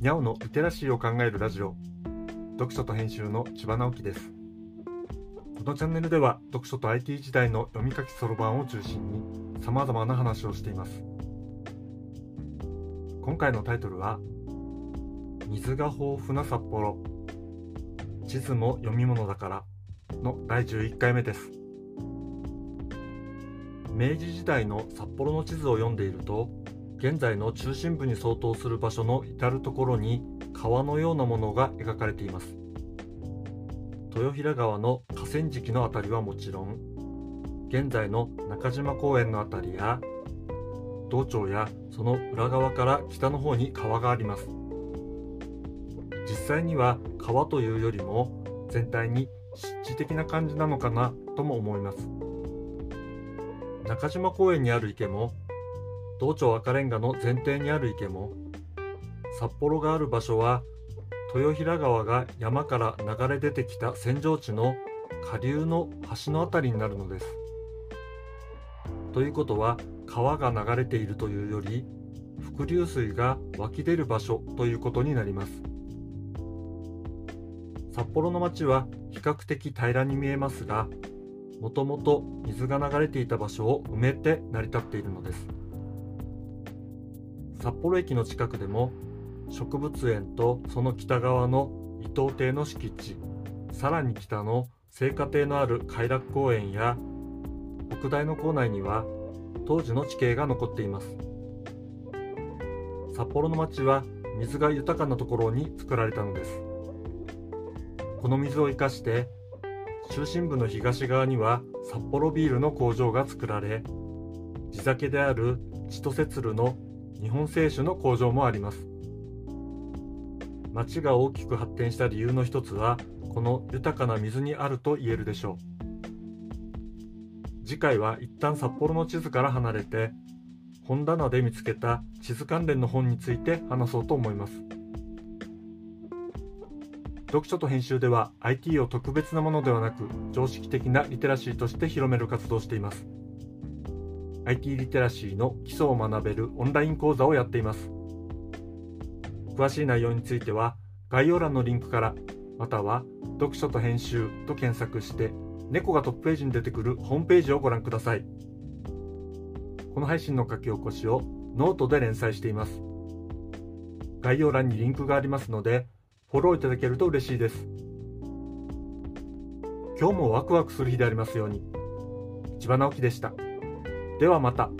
にゃおのリテラシーを考えるラジオ。読書と編集の千葉直樹です。このチャンネルでは読書と IT 時代の読み書きそろばんを中心に様々な話をしています。今回のタイトルは水が豊富な札幌。地図も読み物だから。の第11回目です。明治時代の札幌の地図を読んでいると現在の中心部に相当する場所の至る所に川のようなものが描かれています。豊平川の河川敷の辺りはもちろん現在の中島公園の辺りや道庁やその裏側から北の方に川があります。実際には川というよりも全体に湿地的な感じなのかなとも思います。中島公園にある池も道庁赤レンガの前庭にある池も札幌がある場所は豊平川が山から流れ出てきた扇状地の下流の橋の辺りになるのです。ということは川が流れているというより伏流水が湧き出る場所ということになります。札幌の町は比較的平らに見えますがもともと水が流れていた場所を埋めて成り立っているのです札幌駅の近くでも植物園とその北側の伊東邸の敷地さらに北の聖火亭のある偕楽公園や北大の構内には当時の地形が残っています。札幌の町は水が豊かなところに作られたのです。この水を生かして中心部の東側には札幌ビールの工場が作られ地酒である千歳鶴の日本製酒の工場もあります。町が大きく発展した理由の一つはこの豊かな水にあると言えるでしょう。次回は一旦札幌の地図から離れて本棚で見つけた地図関連の本について話そうと思います。読書と編集では IT を特別なものではなく常識的なリテラシーとして広める活動をしています。IT リテラシーの基礎を学べるオンライン講座をやっています詳しい内容については概要欄のリンクからまたは読書と編集と検索して猫がトップページに出てくるホームページをご覧くださいこの配信の書き起こしをノートで連載しています概要欄にリンクがありますのでフォローいただけると嬉しいです。今日もワクワクする日でありますように。千葉直樹でした。ではまた。